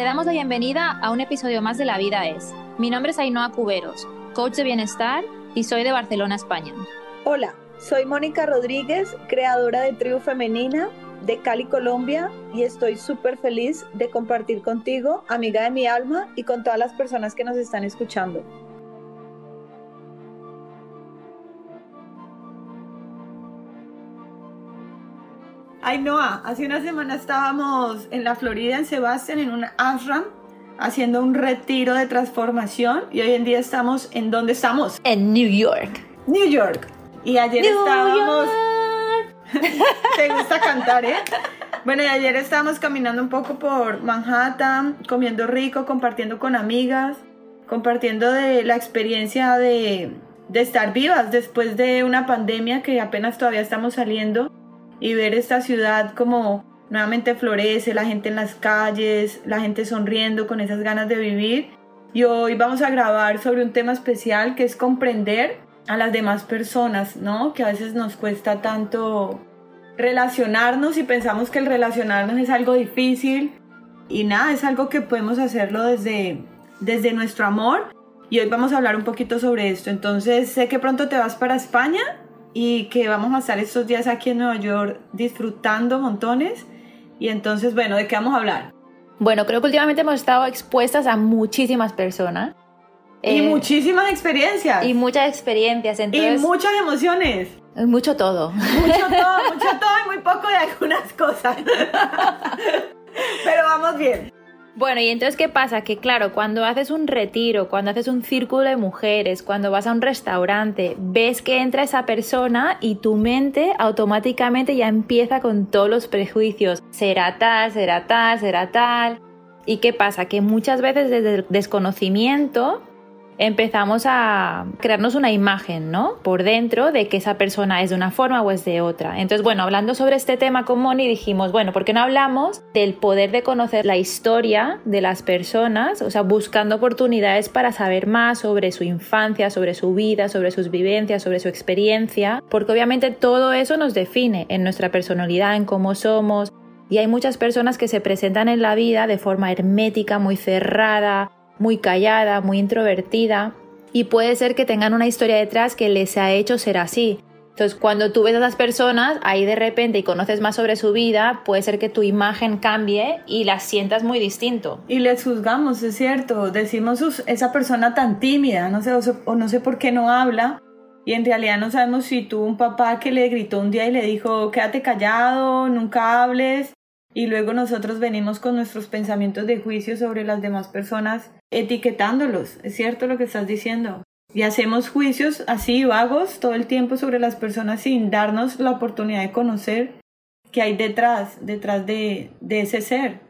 Te damos la bienvenida a un episodio más de La Vida es. Mi nombre es Ainhoa Cuberos, coach de bienestar y soy de Barcelona, España. Hola, soy Mónica Rodríguez, creadora de Tribu Femenina de Cali, Colombia, y estoy súper feliz de compartir contigo, amiga de mi alma, y con todas las personas que nos están escuchando. Ay, Noah, hace una semana estábamos en la Florida, en Sebastián, en un ashram, haciendo un retiro de transformación, y hoy en día estamos en dónde estamos? En New York. New York. Y ayer estábamos... Te gusta cantar, ¿eh? Bueno, y ayer estábamos caminando un poco por Manhattan, comiendo rico, compartiendo con amigas, compartiendo de la experiencia de, de estar vivas después de una pandemia que apenas todavía estamos saliendo y ver esta ciudad como nuevamente florece, la gente en las calles, la gente sonriendo con esas ganas de vivir. Y hoy vamos a grabar sobre un tema especial que es comprender a las demás personas, ¿no? Que a veces nos cuesta tanto relacionarnos y pensamos que el relacionarnos es algo difícil y nada, es algo que podemos hacerlo desde, desde nuestro amor y hoy vamos a hablar un poquito sobre esto. Entonces sé que pronto te vas para España y que vamos a estar estos días aquí en Nueva York disfrutando montones y entonces bueno, ¿de qué vamos a hablar? Bueno, creo que últimamente hemos estado expuestas a muchísimas personas. Y eh, muchísimas experiencias. Y muchas experiencias. Entonces, y muchas emociones. Mucho todo. Mucho todo, mucho todo y muy poco de algunas cosas. Pero vamos bien. Bueno, y entonces, ¿qué pasa? Que claro, cuando haces un retiro, cuando haces un círculo de mujeres, cuando vas a un restaurante, ves que entra esa persona y tu mente automáticamente ya empieza con todos los prejuicios. Será tal, será tal, será tal. ¿Y qué pasa? Que muchas veces desde el desconocimiento empezamos a crearnos una imagen, ¿no? Por dentro de que esa persona es de una forma o es de otra. Entonces, bueno, hablando sobre este tema con Moni, dijimos, bueno, ¿por qué no hablamos del poder de conocer la historia de las personas? O sea, buscando oportunidades para saber más sobre su infancia, sobre su vida, sobre sus vivencias, sobre su experiencia, porque obviamente todo eso nos define en nuestra personalidad, en cómo somos. Y hay muchas personas que se presentan en la vida de forma hermética, muy cerrada, muy callada, muy introvertida y puede ser que tengan una historia detrás que les ha hecho ser así. Entonces, cuando tú ves a esas personas ahí de repente y conoces más sobre su vida, puede ser que tu imagen cambie y la sientas muy distinto. Y les juzgamos, es cierto. Decimos, esa persona tan tímida, no sé, o no sé por qué no habla. Y en realidad no sabemos si tuvo un papá que le gritó un día y le dijo, quédate callado, nunca hables. Y luego nosotros venimos con nuestros pensamientos de juicio sobre las demás personas etiquetándolos, es cierto lo que estás diciendo. Y hacemos juicios así vagos todo el tiempo sobre las personas sin darnos la oportunidad de conocer qué hay detrás, detrás de, de ese ser.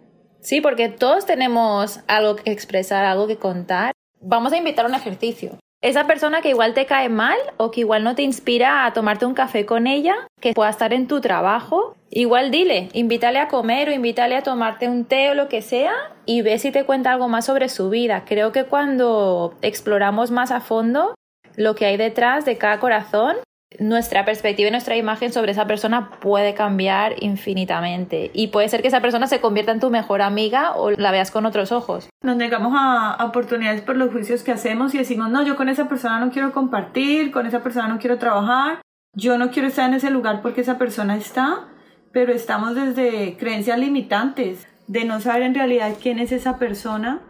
Sí, porque todos tenemos algo que expresar, algo que contar. Vamos a invitar un ejercicio. Esa persona que igual te cae mal o que igual no te inspira a tomarte un café con ella, que pueda estar en tu trabajo, igual dile, invítale a comer o invítale a tomarte un té o lo que sea y ve si te cuenta algo más sobre su vida. Creo que cuando exploramos más a fondo lo que hay detrás de cada corazón, nuestra perspectiva y nuestra imagen sobre esa persona puede cambiar infinitamente. Y puede ser que esa persona se convierta en tu mejor amiga o la veas con otros ojos. Nos negamos a, oportunidades por los juicios que hacemos y decimos, no, yo con esa persona no quiero compartir, con esa persona no quiero trabajar, yo no quiero estar en ese lugar porque esa persona está, pero estamos desde creencias limitantes de no saber en realidad quién es esa persona.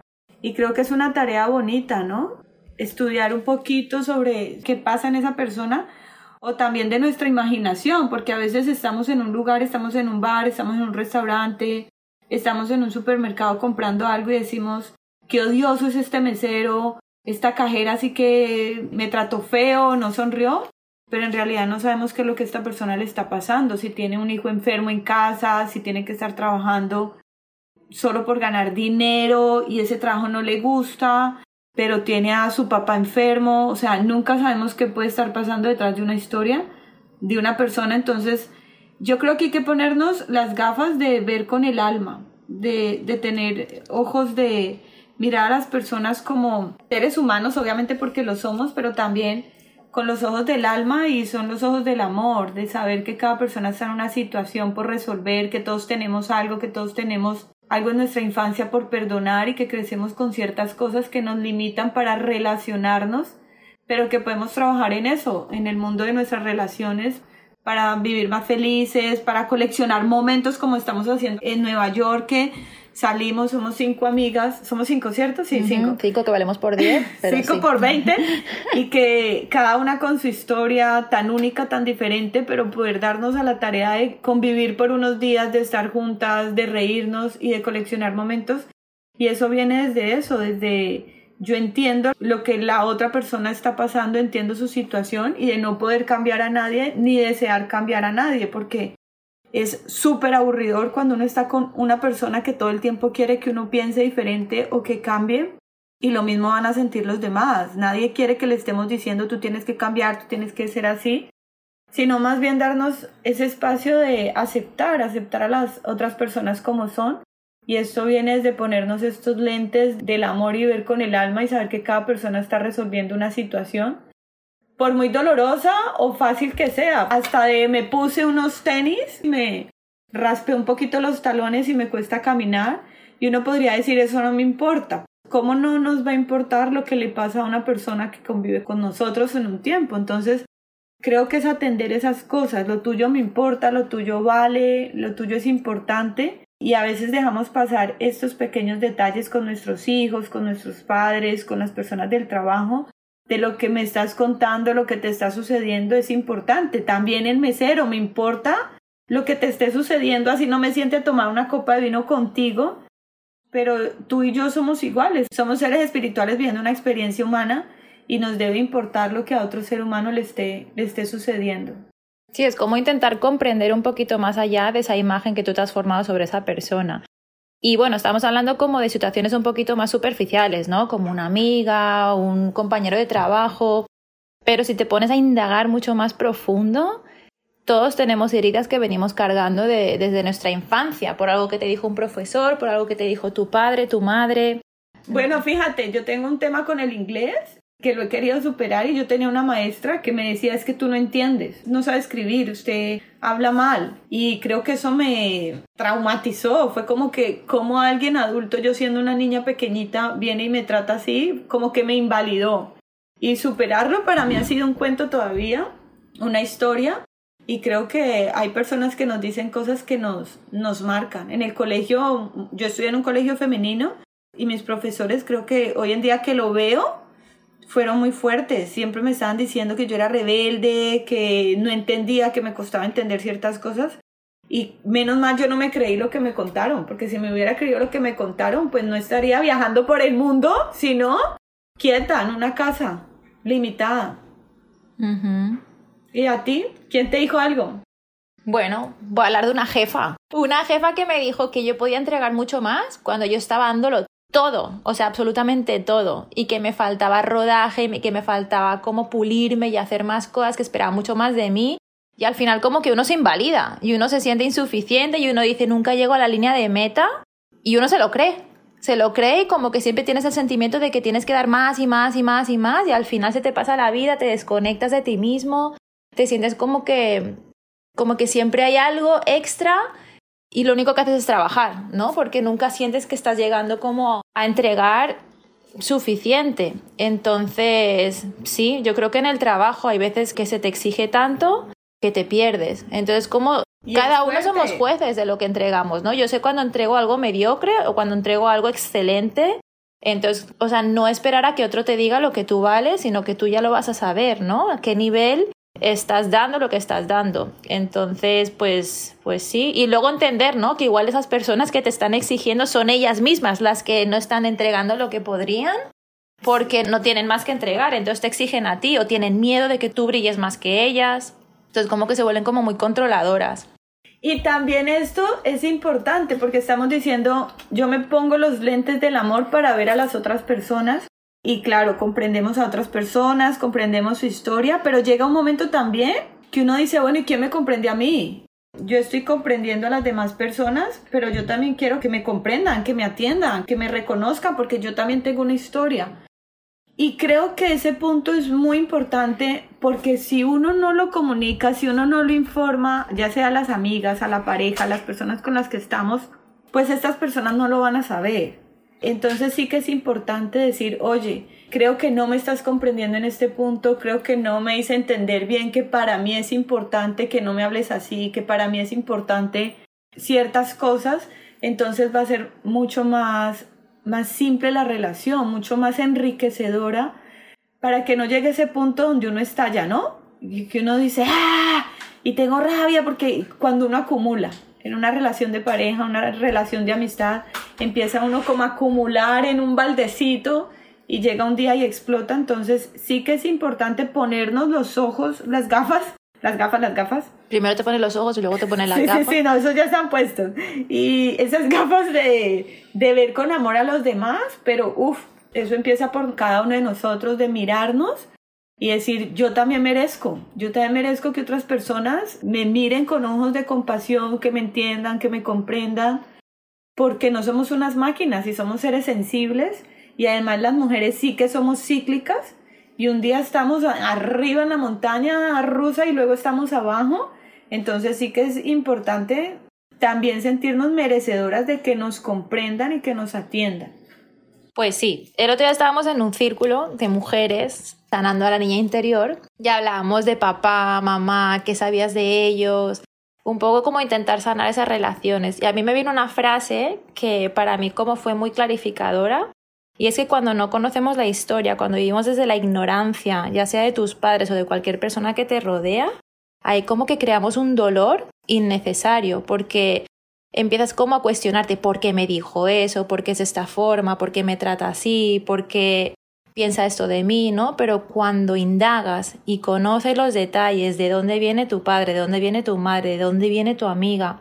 Y creo que es una tarea bonita, ¿no? Estudiar un poquito sobre qué pasa en esa persona o también de nuestra imaginación, porque a veces estamos en un lugar, estamos en un bar, estamos en un restaurante, estamos en un supermercado comprando algo y decimos, qué odioso es este mesero, esta cajera sí que me trató feo, no sonrió, pero en realidad no sabemos qué es lo que esta persona le está pasando, si tiene un hijo enfermo en casa, si tiene que estar trabajando solo por ganar dinero y ese trabajo no le gusta, pero tiene a su papá enfermo, o sea, nunca sabemos qué puede estar pasando detrás de una historia de una persona, entonces yo creo que hay que ponernos las gafas de ver con el alma, de, de tener ojos de mirar a las personas como seres humanos, obviamente porque lo somos, pero también con los ojos del alma y son los ojos del amor, de saber que cada persona está en una situación por resolver, que todos tenemos algo, que todos tenemos algo en nuestra infancia por perdonar y que crecemos con ciertas cosas que nos limitan para relacionarnos, pero que podemos trabajar en eso, en el mundo de nuestras relaciones, para vivir más felices, para coleccionar momentos como estamos haciendo en Nueva York, que salimos, somos cinco amigas, somos cinco, ¿cierto? Sí, cinco. Cinco que valemos por diez. cinco por veinte y que cada una con su historia tan única, tan diferente, pero poder darnos a la tarea de convivir por unos días, de estar juntas, de reírnos y de coleccionar momentos. Y eso viene desde eso, desde yo entiendo lo que la otra persona está pasando, entiendo su situación y de no poder cambiar a nadie ni desear cambiar a nadie, porque es súper aburridor cuando uno está con una persona que todo el tiempo quiere que uno piense diferente o que cambie. Y lo mismo van a sentir los demás. Nadie quiere que le estemos diciendo tú tienes que cambiar, tú tienes que ser así, sino más bien darnos ese espacio de aceptar, aceptar a las otras personas como son y esto viene desde ponernos estos lentes del amor y ver con el alma y saber que cada persona está resolviendo una situación. Por muy dolorosa o fácil que sea. Hasta de me puse unos tenis, me raspé un poquito los talones y me cuesta caminar. Y uno podría decir eso no me importa. ¿Cómo no nos va a importar lo que le pasa a una persona que convive con nosotros en un tiempo? Entonces, creo que es atender esas cosas. Lo tuyo me importa, lo tuyo vale, lo tuyo es importante y a veces dejamos pasar estos pequeños detalles con nuestros hijos, con nuestros padres, con las personas del trabajo. De lo que me estás contando, lo que te está sucediendo es importante. También el mesero, me importa lo que te esté sucediendo, así no me siente tomar una copa de vino contigo, pero tú y yo somos iguales, somos seres espirituales viviendo una experiencia humana y nos debe importar lo que a otro ser humano le esté, le esté sucediendo. Sí, es como intentar comprender un poquito más allá de esa imagen que tú te has formado sobre esa persona. Y bueno, estamos hablando como de situaciones un poquito más superficiales, ¿no? Como una amiga, un compañero de trabajo. Pero si te pones a indagar mucho más profundo, todos tenemos heridas que venimos cargando desde nuestra infancia, por algo que te dijo un profesor, por algo que te dijo tu padre, tu madre. Bueno, fíjate, yo tengo un tema con el inglés que lo he querido superar y yo tenía una maestra que me decía es que tú no entiendes, no sabe escribir, usted habla mal y creo que eso me traumatizó, fue como que como alguien adulto, yo siendo una niña pequeñita, viene y me trata así, como que me invalidó. Y superarlo para mí ha sido un cuento todavía, una historia. Y creo que hay personas que nos dicen cosas que nos, nos marcan. En el colegio, yo estudié en un colegio femenino y mis profesores creo que hoy en día que lo veo, fueron muy fuertes. Siempre me estaban diciendo que yo era rebelde, que no entendía, que me costaba entender ciertas cosas. Y menos mal yo no me creí lo que me contaron, porque si me hubiera creído lo que me contaron, pues no estaría viajando por el mundo, sino quieta en una casa, limitada. ¿Y a ti? ¿Quién te dijo algo? Bueno, voy a hablar de una jefa. Una jefa que me dijo que yo podía entregar mucho más cuando yo estaba dándolo todo, o sea, absolutamente todo, y que me faltaba rodaje, que me faltaba como pulirme y hacer más cosas, que esperaba mucho más de mí, y al final como que uno se invalida y uno se siente insuficiente y uno dice nunca llego a la línea de meta y uno se lo cree, se lo cree y como que siempre tienes el sentimiento de que tienes que dar más y más y más y más y al final se te pasa la vida, te desconectas de ti mismo, te sientes como que como que siempre hay algo extra y lo único que haces es trabajar, ¿no? Porque nunca sientes que estás llegando como a entregar suficiente. Entonces, sí, yo creo que en el trabajo hay veces que se te exige tanto que te pierdes. Entonces, como cada uno somos jueces de lo que entregamos, ¿no? Yo sé cuando entrego algo mediocre o cuando entrego algo excelente. Entonces, o sea, no esperar a que otro te diga lo que tú vales, sino que tú ya lo vas a saber, ¿no? A qué nivel estás dando lo que estás dando. Entonces, pues, pues sí. Y luego entender, ¿no? Que igual esas personas que te están exigiendo son ellas mismas las que no están entregando lo que podrían porque no tienen más que entregar. Entonces te exigen a ti o tienen miedo de que tú brilles más que ellas. Entonces como que se vuelven como muy controladoras. Y también esto es importante porque estamos diciendo, yo me pongo los lentes del amor para ver a las otras personas y claro, comprendemos a otras personas, comprendemos su historia, pero llega un momento también que uno dice, bueno, ¿y quién me comprende a mí? Yo estoy comprendiendo a las demás personas, pero yo también quiero que me comprendan, que me atiendan, que me reconozcan, porque yo también tengo una historia. Y creo que ese punto es muy importante porque si uno no lo comunica, si uno no lo informa, ya sea a las amigas, a la pareja, a las personas con las que estamos, pues estas personas no lo van a saber. Entonces sí que es importante decir, oye, creo que no me estás comprendiendo en este punto, creo que no me hice entender bien que para mí es importante que no me hables así, que para mí es importante ciertas cosas, entonces va a ser mucho más, más simple la relación, mucho más enriquecedora para que no llegue a ese punto donde uno estalla, ¿no? Y que uno dice, ¡ah! Y tengo rabia porque cuando uno acumula en una relación de pareja, una relación de amistad, empieza uno como a acumular en un baldecito y llega un día y explota. Entonces sí que es importante ponernos los ojos, las gafas, las gafas, las gafas. Primero te pones los ojos y luego te pones las gafas. Sí, sí, no, esos ya están puestos. Y esas gafas de, de ver con amor a los demás, pero uff, eso empieza por cada uno de nosotros, de mirarnos y decir, yo también merezco, yo también merezco que otras personas me miren con ojos de compasión, que me entiendan, que me comprendan, porque no somos unas máquinas y somos seres sensibles y además las mujeres sí que somos cíclicas y un día estamos arriba en la montaña rusa y luego estamos abajo, entonces sí que es importante también sentirnos merecedoras de que nos comprendan y que nos atiendan. Pues sí, el otro día estábamos en un círculo de mujeres sanando a la niña interior. Ya hablábamos de papá, mamá, qué sabías de ellos, un poco como intentar sanar esas relaciones. Y a mí me vino una frase que para mí como fue muy clarificadora. Y es que cuando no conocemos la historia, cuando vivimos desde la ignorancia, ya sea de tus padres o de cualquier persona que te rodea, ahí como que creamos un dolor innecesario, porque empiezas como a cuestionarte por qué me dijo eso, por qué es esta forma, por qué me trata así, por qué piensa esto de mí, ¿no? Pero cuando indagas y conoces los detalles de dónde viene tu padre, de dónde viene tu madre, de dónde viene tu amiga,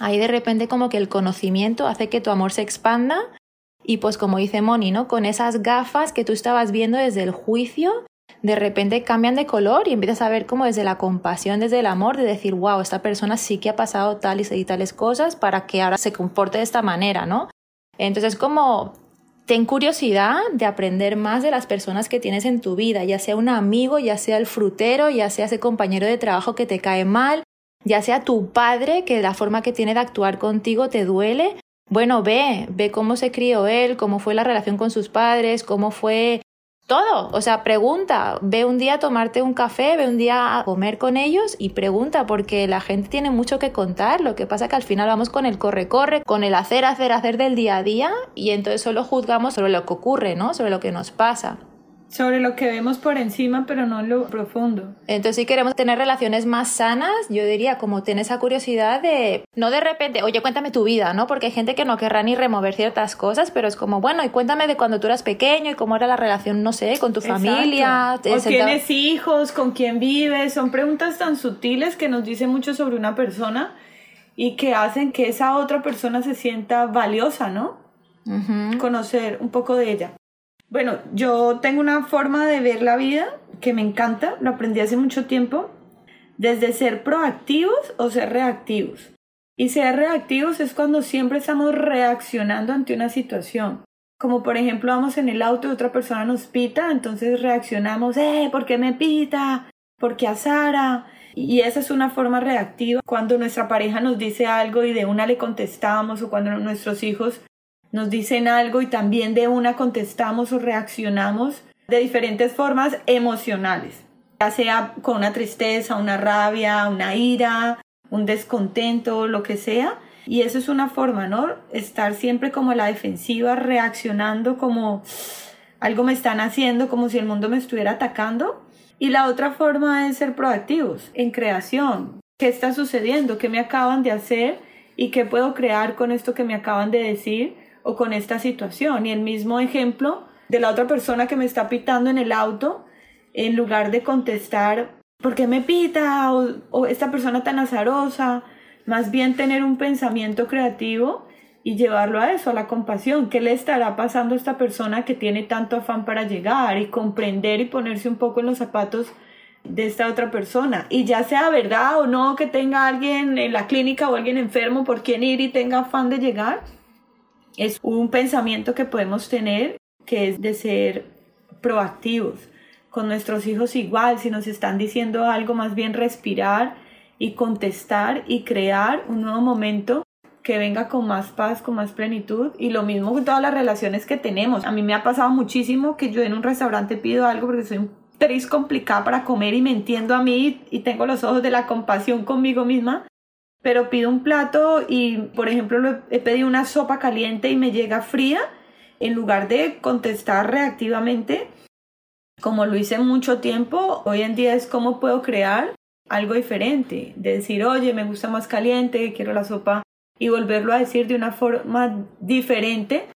ahí de repente como que el conocimiento hace que tu amor se expanda y pues como dice Moni, ¿no? Con esas gafas que tú estabas viendo desde el juicio, de repente cambian de color y empiezas a ver como desde la compasión, desde el amor, de decir, wow, esta persona sí que ha pasado tales y tales cosas para que ahora se comporte de esta manera, ¿no? Entonces como ten curiosidad de aprender más de las personas que tienes en tu vida, ya sea un amigo, ya sea el frutero, ya sea ese compañero de trabajo que te cae mal, ya sea tu padre, que la forma que tiene de actuar contigo te duele. Bueno, ve, ve cómo se crió él, cómo fue la relación con sus padres, cómo fue todo. O sea, pregunta, ve un día a tomarte un café, ve un día a comer con ellos y pregunta, porque la gente tiene mucho que contar. Lo que pasa que al final vamos con el corre-corre, con el hacer, hacer, hacer del día a día y entonces solo juzgamos sobre lo que ocurre, ¿no? Sobre lo que nos pasa sobre lo que vemos por encima, pero no lo profundo. Entonces, si queremos tener relaciones más sanas, yo diría como tener esa curiosidad de, no de repente, oye, cuéntame tu vida, ¿no? Porque hay gente que no querrá ni remover ciertas cosas, pero es como, bueno, y cuéntame de cuando tú eras pequeño y cómo era la relación, no sé, con tu familia. O tienes hijos, con quién vives, son preguntas tan sutiles que nos dicen mucho sobre una persona y que hacen que esa otra persona se sienta valiosa, ¿no? Conocer un poco de ella. Bueno, yo tengo una forma de ver la vida que me encanta, lo aprendí hace mucho tiempo, desde ser proactivos o ser reactivos. Y ser reactivos es cuando siempre estamos reaccionando ante una situación. Como por ejemplo vamos en el auto y otra persona nos pita, entonces reaccionamos, eh, ¿por qué me pita? ¿Por qué a Sara? Y esa es una forma reactiva. Cuando nuestra pareja nos dice algo y de una le contestamos o cuando nuestros hijos nos dicen algo y también de una contestamos o reaccionamos de diferentes formas emocionales, ya sea con una tristeza, una rabia, una ira, un descontento, lo que sea. Y eso es una forma, ¿no? Estar siempre como la defensiva, reaccionando como algo me están haciendo, como si el mundo me estuviera atacando. Y la otra forma es ser proactivos, en creación. ¿Qué está sucediendo? ¿Qué me acaban de hacer? ¿Y qué puedo crear con esto que me acaban de decir? O con esta situación. Y el mismo ejemplo de la otra persona que me está pitando en el auto, en lugar de contestar, ¿por qué me pita? O, esta persona tan azarosa, más bien tener un pensamiento creativo y llevarlo a eso, a la compasión. ¿Qué le estará pasando a esta persona que tiene tanto afán para llegar y comprender y ponerse un poco en los zapatos de esta otra persona? Y ya sea verdad o no que tenga alguien en la clínica o alguien enfermo por quien ir y tenga afán de llegar, es un pensamiento que podemos tener que es de ser proactivos. Con nuestros hijos igual, si nos están diciendo algo, más bien respirar y contestar y crear un nuevo momento que venga con más paz, con más plenitud y lo mismo con todas las relaciones que tenemos. A mí me ha pasado muchísimo que yo en un restaurante pido algo porque soy un tris complicada para comer y me entiendo a mí y tengo los ojos de la compasión conmigo misma, pero pido un plato y por ejemplo he pedido una sopa caliente y me llega fría, en lugar de contestar reactivamente, como lo hice mucho tiempo, hoy en día es cómo puedo crear algo diferente, de decir, oye, me gusta más caliente, quiero la sopa, y volverlo a decir de una forma diferente.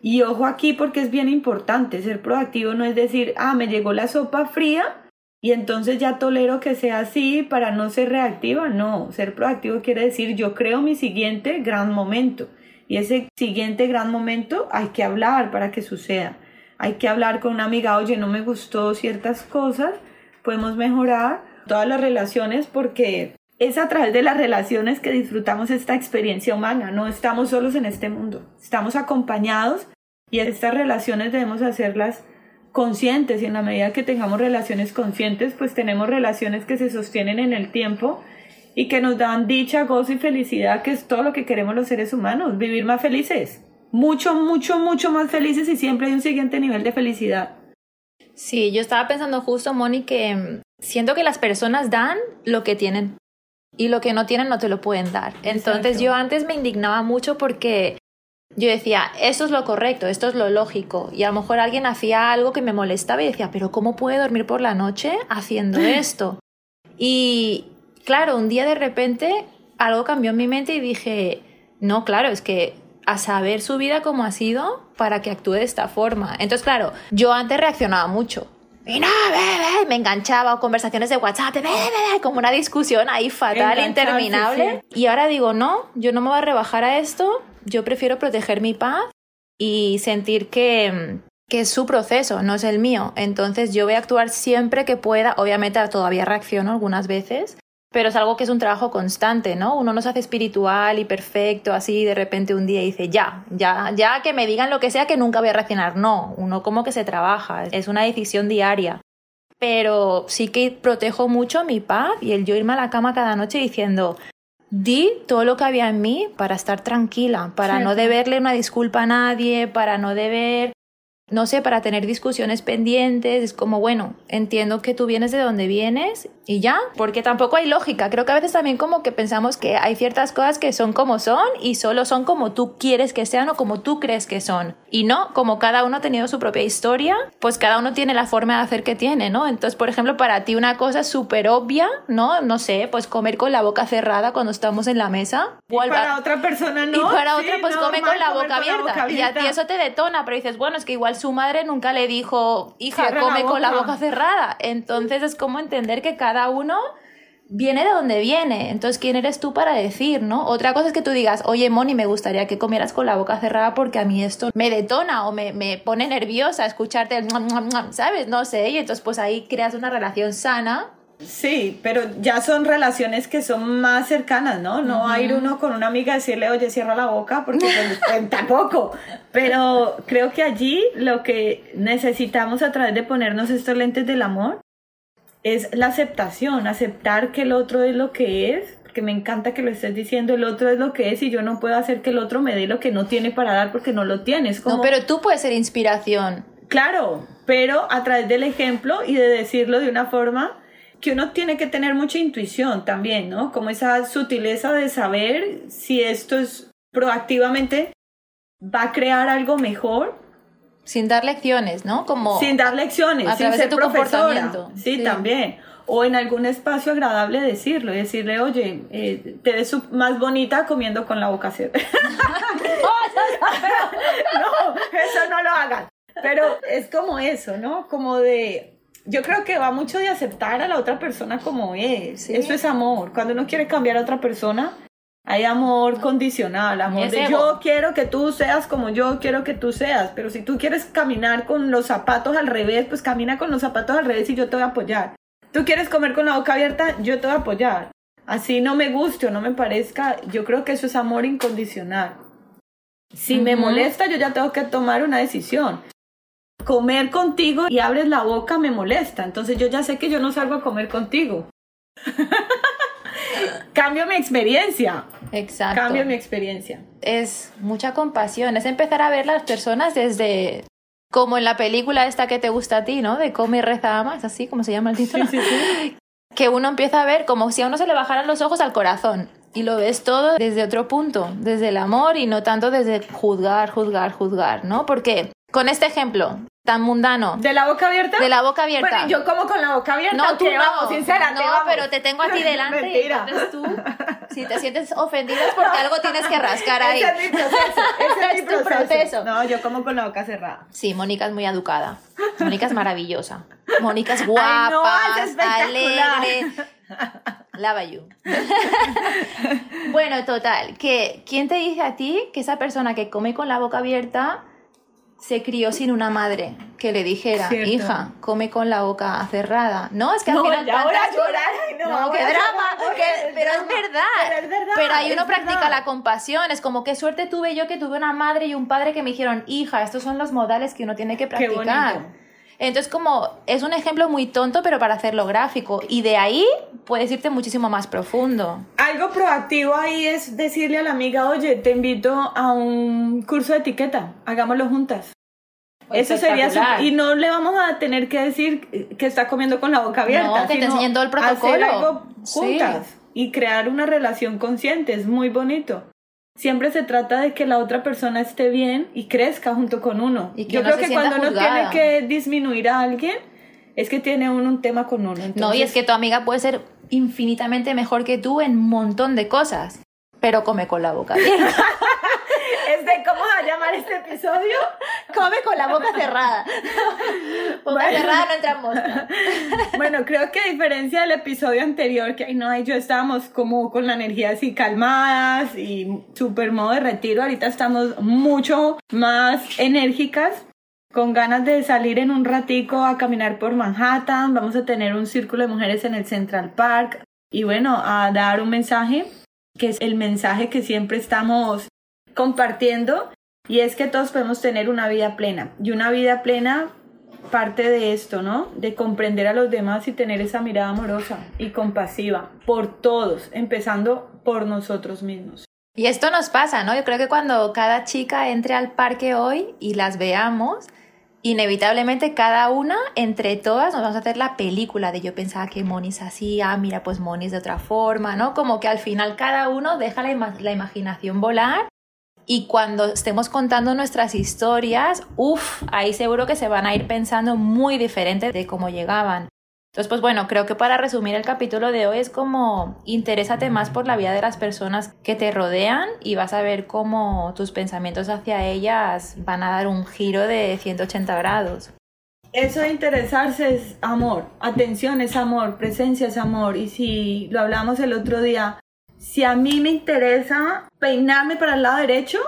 Y ojo aquí porque es bien importante, ser proactivo no es decir, ah, me llegó la sopa fría y entonces ya tolero que sea así para no ser reactiva. No, ser proactivo quiere decir yo creo mi siguiente gran momento. Y ese siguiente gran momento hay que hablar para que suceda. Hay que hablar con una amiga, oye, no me gustó ciertas cosas, podemos mejorar todas las relaciones porque es a través de las relaciones que disfrutamos esta experiencia humana, no estamos solos en este mundo, estamos acompañados y estas relaciones debemos hacerlas conscientes y en la medida que tengamos relaciones conscientes, pues tenemos relaciones que se sostienen en el tiempo y que nos dan dicha, gozo y felicidad, que es todo lo que queremos los seres humanos, vivir más felices, mucho, mucho, mucho más felices y siempre hay un siguiente nivel de felicidad. Sí, yo estaba pensando justo, Moni, que siento que las personas dan lo que tienen y lo que no tienen no te lo pueden dar. Entonces yo antes me indignaba mucho porque yo decía, eso es lo correcto, esto es lo lógico. Y a lo mejor alguien hacía algo que me molestaba y decía, pero ¿cómo puede dormir por la noche haciendo esto? Y claro, un día de repente algo cambió en mi mente y dije, no, claro, es que a saber su vida como ha sido para que actúe de esta forma. Entonces, claro, yo antes reaccionaba mucho. Y no, me enganchaba o conversaciones de WhatsApp, como una discusión ahí fatal, interminable. Y ahora digo, no, yo no me voy a rebajar a esto, yo prefiero proteger mi paz y sentir que, que es su proceso, no es el mío. Entonces yo voy a actuar siempre que pueda, obviamente todavía reacciono algunas veces, pero es algo que es un trabajo constante, ¿no? Uno no se hace espiritual y perfecto así de repente un día dice, ya, ya, ya que me digan lo que sea que nunca voy a reaccionar. No, uno como que se trabaja, es una decisión diaria. Pero sí que protejo mucho mi paz y el yo irme a la cama cada noche diciendo, di todo lo que había en mí para estar tranquila, para no deberle una disculpa a nadie, para no deber no sé, para tener discusiones pendientes, es como, bueno, entiendo que tú vienes de donde vienes y ya, porque tampoco hay lógica. Creo que a veces también como que pensamos que hay ciertas cosas que son como son y solo son como tú quieres que sean o como tú crees que son. Y no, como cada uno ha tenido su propia historia, pues cada uno tiene la forma de hacer que tiene, ¿no? Entonces, por ejemplo, para ti una cosa súper obvia, ¿no? No sé, pues comer con la boca cerrada cuando estamos en la mesa. Y para otra persona no. Y para otra, pues come con, la boca, abierta. Y a ti eso te detona, pero dices, bueno, es que igual su madre nunca le dijo, hija, come con la boca cerrada. Entonces es como entender que cada uno viene de donde viene. Entonces, ¿quién eres tú para decir, no? Otra cosa es que tú digas, oye, Moni, me gustaría que comieras con la boca cerrada porque a mí esto me detona o me, me pone nerviosa escucharte el ¿sabes? No sé. Y entonces, pues ahí creas una relación sana Sí, pero ya son relaciones que son más cercanas, ¿no? No a ir uno con una amiga a decirle, oye, cierra la boca, porque pues, pues, tampoco. Pero creo que allí lo que necesitamos a través de ponernos estos lentes del amor es la aceptación, aceptar que el otro es lo que es, porque me encanta que lo estés diciendo, el otro es lo que es y yo no puedo hacer que el otro me dé lo que no tiene para dar porque no lo tienes. Como... No, pero tú puedes ser inspiración. Claro, pero a través del ejemplo y de decirlo de una forma que uno tiene que tener mucha intuición también, ¿no? Como esa sutileza de saber si esto es proactivamente va a crear algo mejor. Sin dar lecciones, ¿no? Como sin dar lecciones, a través de tu comportamiento. Sí, también. O en algún espacio agradable decirlo y decirle, oye, eh, te ves más bonita comiendo con la boca cerrada. no, eso no lo hagas. Pero es como eso, ¿no? Como de, yo creo que va mucho de aceptar a la otra persona como es. Eso es amor. Cuando uno quiere cambiar a otra persona, hay amor condicional, amor de yo quiero que tú seas como yo quiero que tú seas. Pero si tú quieres caminar con los zapatos al revés, pues camina con los zapatos al revés y yo te voy a apoyar. Tú quieres comer con la boca abierta, yo te voy a apoyar. Así no me guste o no me parezca, yo creo que eso es amor incondicional. Si me molesta, yo ya tengo que tomar una decisión comer contigo y abres la boca me molesta. Entonces yo ya sé que yo no salgo a comer contigo. Cambio mi experiencia. Exacto. Cambio mi experiencia. Es mucha compasión, es empezar a ver las personas desde como en la película esta que te gusta a ti, ¿no? De come y reza ama, es así como se llama el título. Sí, sí, sí. Que uno empieza a ver como si a uno se le bajaran los ojos al corazón y lo ves todo desde otro punto, desde el amor y no tanto desde juzgar, juzgar, juzgar, ¿no? Porque con este ejemplo tan mundano, ¿De la boca abierta? de la boca abierta. Bueno, yo como con la boca abierta. No, tú aunque no. vamos, sinceramente, no, vamos. pero te tengo a ti delante. Mentira. tú, si te sientes ofendido es porque algo tienes que rascar ahí. Ese es mi proceso. Ese es, Es mi tu proceso. No, yo como con la boca cerrada. Sí, Mónica es muy educada. Mónica es maravillosa. Mónica es guapa, Ay, no, es alegre. Lava you. bueno, total, que ¿quién te dice a ti que esa persona que come con la boca abierta se crió sin una madre que le dijera, Cierto. hija, come con la boca cerrada? No, es que al No, final ya voy a ¿cuántas- llorar, no, no, qué drama, llorar, que- es pero es drama, verdad. pero es verdad, Pero ahí uno es practica verdad. la compasión, es como qué suerte tuve yo que tuve una madre y un padre que me dijeron, hija, estos son los modales que uno tiene que practicar. Entonces, como es un ejemplo muy tonto, pero para hacerlo gráfico. Y de ahí puedes irte muchísimo más profundo. Algo proactivo ahí es decirle a la amiga, oye, te invito a un curso de etiqueta, hagámoslo juntas. Eso sería su- y no le vamos a tener que decir que está comiendo con la boca abierta, No, que te enseñen todo el protocolo. hacer algo Sí. juntas y crear una relación consciente, es muy bonito. Siempre se trata de que la otra persona esté bien y crezca junto con uno. Y que Yo creo se que cuando uno juzgada. tiene que disminuir a alguien es que tiene uno un tema con uno. No, y es que tu amiga puede ser infinitamente mejor que tú en un montón de cosas. Pero come con la boca abierta. cómo va a llamar este episodio. come con la boca cerrada. boca Bueno. cerrada no entra mosca. Bueno, creo que a diferencia del episodio anterior, que ay, no, yo estábamos como con la energía así calmadas y super modo de retiro, ahorita estamos mucho más enérgicas, con ganas de salir en un ratico a caminar por Manhattan, vamos a tener un círculo de mujeres en el Central Park y bueno, a dar un mensaje, que es el mensaje que siempre estamos compartiendo, y es que todos podemos tener una vida plena, y una vida plena parte de esto, ¿no? De comprender a los demás y tener esa mirada amorosa y compasiva por todos, empezando por nosotros mismos. Y esto nos pasa, ¿no? Yo creo que cuando cada chica entre al parque hoy y las veamos, inevitablemente cada una, entre todas, nos vamos a hacer la película de yo pensaba que Moni es así, ah, mira, pues Moni es de otra forma, ¿no? Como que al final cada uno deja la, ima- la imaginación volar y cuando estemos contando nuestras historias, uff, ahí seguro que se van a ir pensando muy diferente de cómo llegaban. Entonces, pues bueno, creo que para resumir el capítulo de hoy es como interésate más por la vida de las personas que te rodean y vas a ver cómo tus pensamientos hacia ellas van a dar un giro de 180 grados. Eso de interesarse es amor, atención es amor, presencia es amor. Y si lo hablamos el otro día, si a mí me interesa peinarme para el lado derecho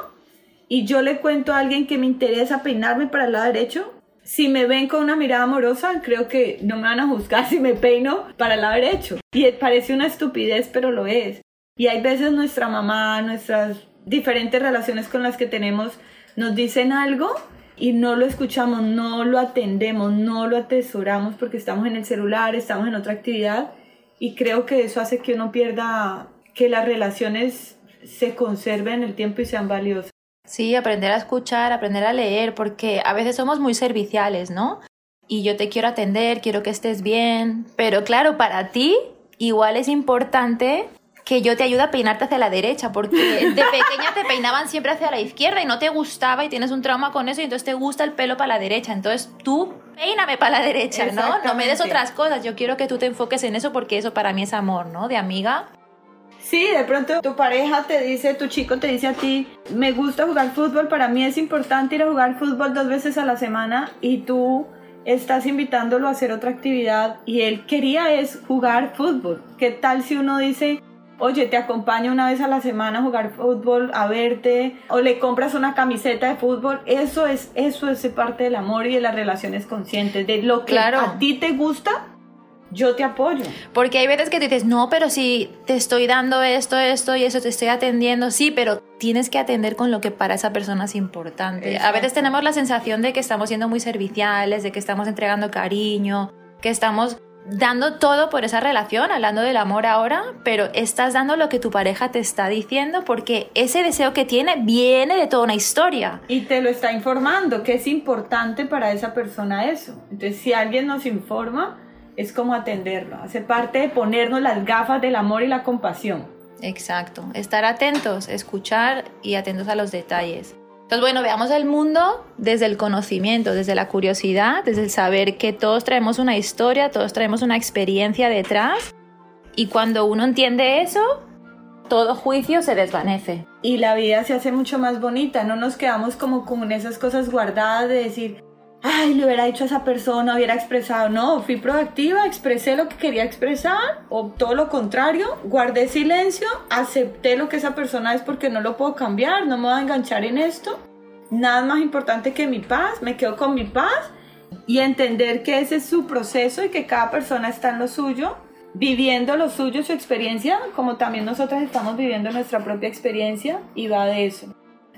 y yo le cuento a alguien que me interesa peinarme para el lado derecho, si me ven con una mirada amorosa, creo que no me van a juzgar si me peino para el lado derecho. Y parece una estupidez, pero lo es. Y hay veces nuestra mamá, nuestras diferentes relaciones con las que tenemos, nos dicen algo y no lo escuchamos, no lo atendemos, no lo atesoramos porque estamos en el celular, estamos en otra actividad y creo que eso hace que uno pierda, que las relaciones se conserven en el tiempo y sean valiosas. Sí, aprender a escuchar, aprender a leer, porque a veces somos muy serviciales, ¿no? Y yo te quiero atender, quiero que estés bien, pero claro, para ti igual es importante que yo te ayude a peinarte hacia la derecha, porque de pequeña te peinaban siempre hacia la izquierda y no te gustaba y tienes un trauma con eso y entonces te gusta el pelo para la derecha, entonces tú peíname para la derecha, ¿no? No me des otras cosas, yo quiero que tú te enfoques en eso porque eso para mí es amor, ¿no? De amiga. Sí, de pronto tu pareja te dice, tu chico te dice a ti, me gusta jugar fútbol, para mí es importante ir a jugar fútbol dos veces a la semana y tú estás invitándolo a hacer otra actividad y él quería es jugar fútbol. ¿Qué tal si uno dice, oye, te acompaño una vez a la semana a jugar fútbol, a verte, o le compras una camiseta de fútbol? Eso es, eso es parte del amor y de las relaciones conscientes, de lo que Claro. a ti te gusta, yo te apoyo. Porque hay veces que te dices, no, pero si te estoy dando esto, esto y eso, te estoy atendiendo, sí, pero tienes que atender con lo que para esa persona es importante. A Exacto. veces tenemos la sensación de que estamos siendo muy serviciales, de que estamos entregando cariño, que estamos dando todo por esa relación, hablando del amor ahora, pero estás dando lo que tu pareja te está diciendo porque ese deseo que tiene viene de toda una historia. Y te lo está informando, que es importante para esa persona eso. Entonces, si alguien nos informa, es como atenderlo, hace parte de ponernos las gafas del amor y la compasión. Exacto, estar atentos, escuchar y atentos a los detalles. Entonces, bueno, veamos el mundo desde el conocimiento, desde la curiosidad, desde el saber que todos traemos una historia, todos traemos una experiencia detrás. Y cuando uno entiende eso, todo juicio se desvanece. Y la vida se hace mucho más bonita, no nos quedamos como con esas cosas guardadas de decir, ay, le hubiera dicho a esa persona, hubiera expresado. No, fui proactiva, expresé lo que quería expresar, o todo lo contrario, guardé silencio, acepté lo que esa persona es porque no lo puedo cambiar, no me voy a enganchar en esto. Nada más importante que mi paz, me quedo con mi paz y entender que ese es su proceso y que cada persona está en lo suyo, viviendo lo suyo, su experiencia, como también nosotros estamos viviendo nuestra propia experiencia y va de eso.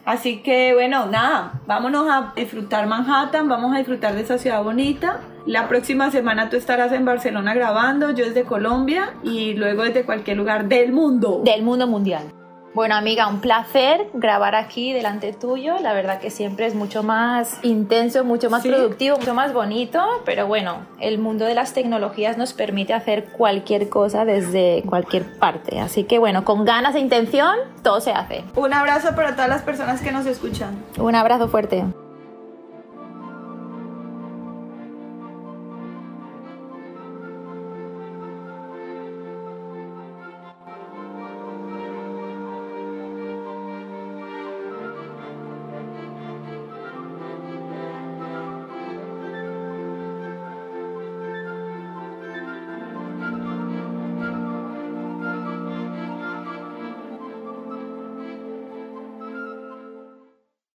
Así que bueno, nada, vámonos a disfrutar Manhattan, vamos a disfrutar de esa ciudad bonita. La próxima semana tú estarás en Barcelona grabando, yo desde Colombia y luego desde cualquier lugar del mundo. Del mundo mundial. Bueno, amiga, un placer grabar aquí delante tuyo. La verdad que siempre es mucho más intenso, mucho más productivo, mucho más bonito. Pero bueno, el mundo de las tecnologías nos permite hacer cualquier cosa desde cualquier parte. Así que bueno, con ganas e intención, todo se hace. Un abrazo para todas las personas que nos escuchan. Un abrazo fuerte.